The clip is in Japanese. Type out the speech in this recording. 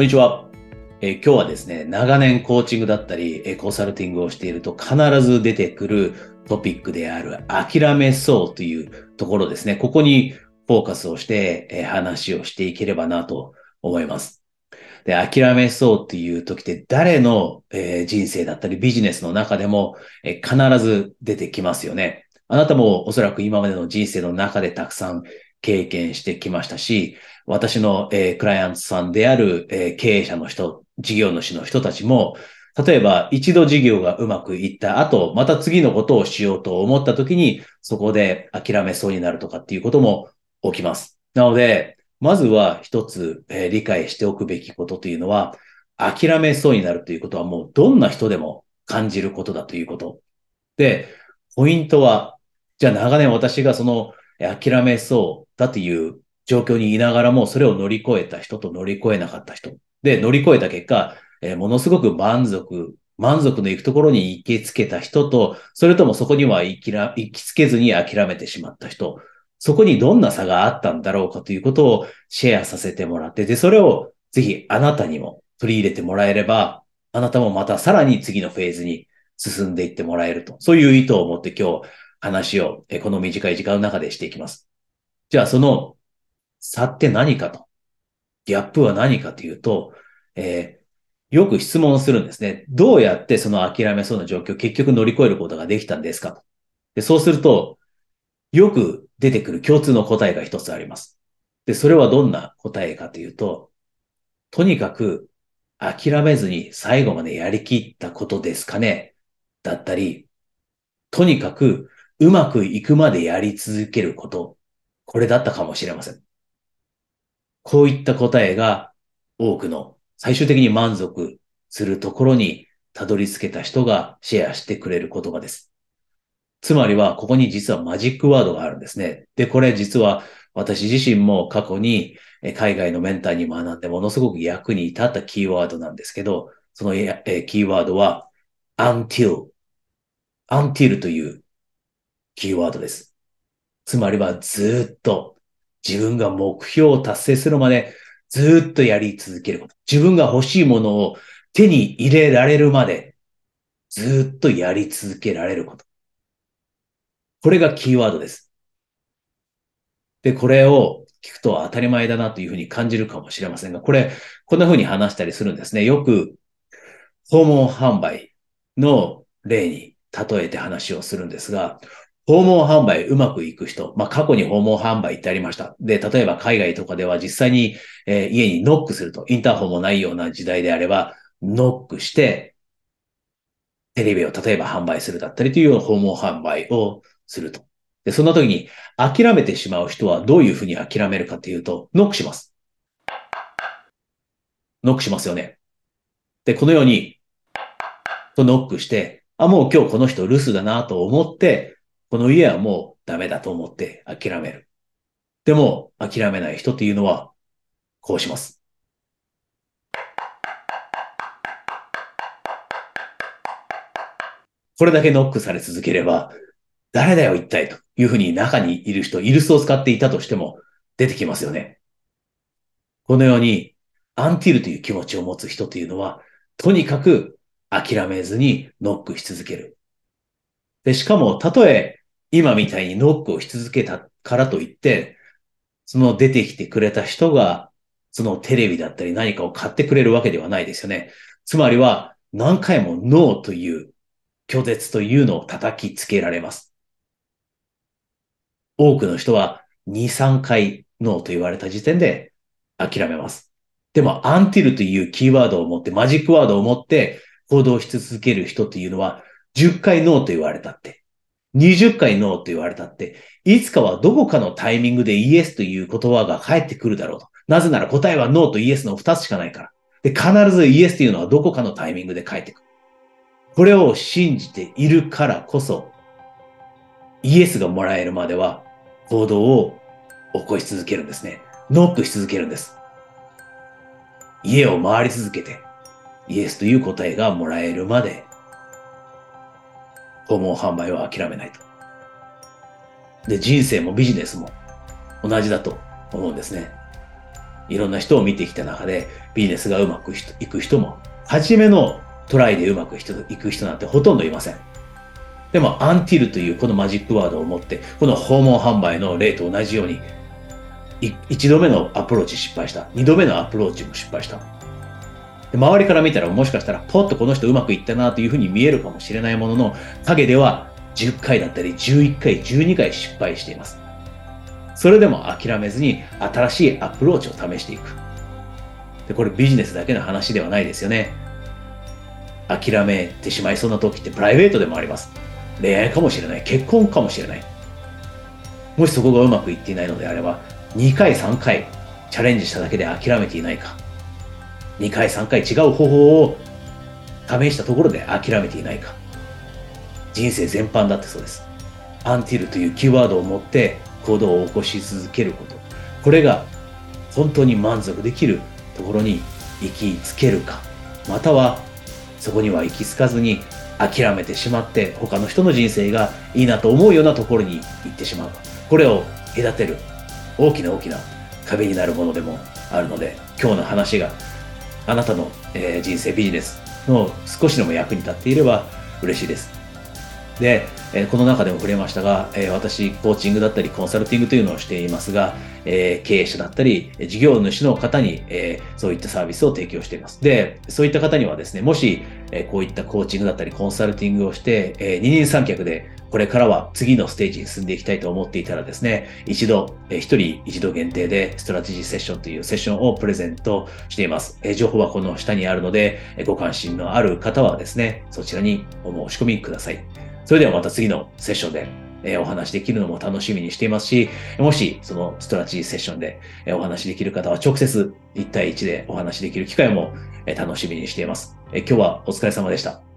こんにちは。え今日はですね、長年コーチングだったり、えコンサルティングをしていると必ず出てくるトピックである諦めそうというところですね。ここにフォーカスをして、え話をしていければなと思います。で、諦めそうっていう時って誰の、え人生だったりビジネスの中でも、え必ず出てきますよね。あなたもおそらく今までの人生の中でたくさん経験してきましたし、私の、えークライアントさんである、えー経営者の人、事業主の人たちも、例えば一度事業がうまくいった後、また次のことをしようと思った時に、そこで諦めそうになるとかっていうことも起きます。なので、まずは一つ、えー理解しておくべきことというのは、諦めそうになるということはもうどんな人でも感じることだということ。で、ポイントは、じゃあ長年私がその諦めそうだという状況にいながらも、それを乗り越えた人と乗り越えなかった人。で、乗り越えた結果、えーものすごく満足、満足のいくところに行きつけた人と、それともそこには行きら行きつけずに諦めてしまった人。そこにどんな差があったんだろうかということをシェアさせてもらって、で、それをぜひあなたにも取り入れてもらえれば、あなたもまたさらに次のフェーズに進んでいってもらえると。そういう意図を持って今日話を、えこの短い時間の中でしていきます。じゃあその差って何かと。ギャップは何かというと、えーよく質問するんですね。どうやってその諦めそうな状況を結局乗り越えることができたんですかと。でそうすると、よく出てくる共通の答えが一つあります。で、それはどんな答えかというと、とにかく諦めずに最後までやりきったことですかねだったり、とにかくうまくいくまでやり続けること、これだったかもしれません。こういった答えが多くの最終的に満足するところにたどり着けた人がシェアしてくれる言葉です。つまりは、ここに実はマジックワードがあるんですね。で、これ実は私自身も過去に海外のメンターに学んでものすごく役に立ったキーワードなんですけど、そのキーワードは until, until というキーワードです。つまりはずっと自分が目標を達成するまでずっとやり続けること。自分が欲しいものを手に入れられるまでずっとやり続けられること。これがキーワードです。で、これを聞くと当たり前だなというふうに感じるかもしれませんが、これ、こんなふうに話したりするんですね。よく訪問販売の例に例えて話をするんですが、訪問販売うまくいく人、まあ過去に訪問販売ってありました。で、例えば海外とかでは実際に、えー家にノックすると、インターホンもないような時代であれば、ノックして、テレビを例えば販売するだったりという訪問販売をすると。で、そんな時に諦めてしまう人はどういうふうに諦めるかというと、ノックします。ノックしますよね。で、このように、とノックして、あ、もう今日この人留守だなと思って、この家はもうダメだと思って諦める。でも、諦めない人っていうのは、こうします。これだけノックされ続ければ、誰だよ一体というふうに中にいる人、イルスを使っていたとしても出てきますよね。このように、アンティルという気持ちを持つ人というのは、とにかく諦めずにノックし続ける。で、しかも、たとえ今みたいにノックをし続けたからといって、その出てきてくれた人が、そのテレビだったり何かを買ってくれるわけではないですよね。つまりは、何回もノーという拒絶というのを叩きつけられます。多くの人は2、3回ノーと言われた時点で諦めます。でも、 until というキーワードを持って、マジックワードを持って行動し続ける人というのは、10回ノーと言われたって、20回ノーと言われたって、いつかはどこかのタイミングでイエスという言葉が返ってくるだろうと。なぜなら答えはノーとイエスの2つしかないから。で、必ずイエスというのはどこかのタイミングで返ってくる。これを信じているからこそ、イエスがもらえるまでは行動を起こし続けるんですね。ノックし続けるんです。家を回り続けて、イエスという答えがもらえるまで、訪問販売は諦めないと。で、人生もビジネスも同じだと思うんですね。いろんな人を見てきた中で、ビジネスがうまくいく人も、初めのトライでうまくいく人なんてほとんどいません。でも、 until というこのマジックワードを持って、この訪問販売の例と同じように、一度目のアプローチ失敗した。二度目のアプローチも失敗した。で周りから見たらもしかしたらポッとこの人うまくいったなというふうに見えるかもしれないものの、影では10回だったり11回、12回失敗しています。それでも諦めずに新しいアプローチを試していく。で、これビジネスだけの話ではないですよね。諦めてしまいそうな時ってプライベートでもあります。恋愛かもしれない。結婚かもしれない。もしそこがうまくいっていないのであれば、2回、3回チャレンジしただけで諦めていないか。2回、3回違う方法を試したところで諦めていないか。人生全般だってそうです。アンティルというキーワードを持って行動を起こし続けること。これが本当に満足できるところに行きつけるか。またはそこには行き着かずに諦めてしまって他の人の人生がいいなと思うようなところに行ってしまう。これを隔てる大きな大きな壁になるものでもあるので、今日の話があなたの、えー、人生ビジネスの少しでも役に立っていれば嬉しいです。で、えこの中でも触れましたが、え私、コーチングだったりコンサルティングというのをしていますが、え経営者だったり、事業主の方に、えそういったサービスを提供しています。で、そういった方にはですね、もし、えこういったコーチングだったりコンサルティングをして、え二人三脚でこれからは次のステージに進んでいきたいと思っていたらですね、一度、一人一度限定でストラテジーセッションというセッションをプレゼントしています。情報はこの下にあるので、ご関心のある方はですね、そちらにお申し込みください。それではまた次のセッションでえお話できるのも楽しみにしていますし、もしそのストラテジーセッションで、えお話できる方は直接1対1でお話できる機会も、え楽しみにしています、え今日はお疲れ様でした。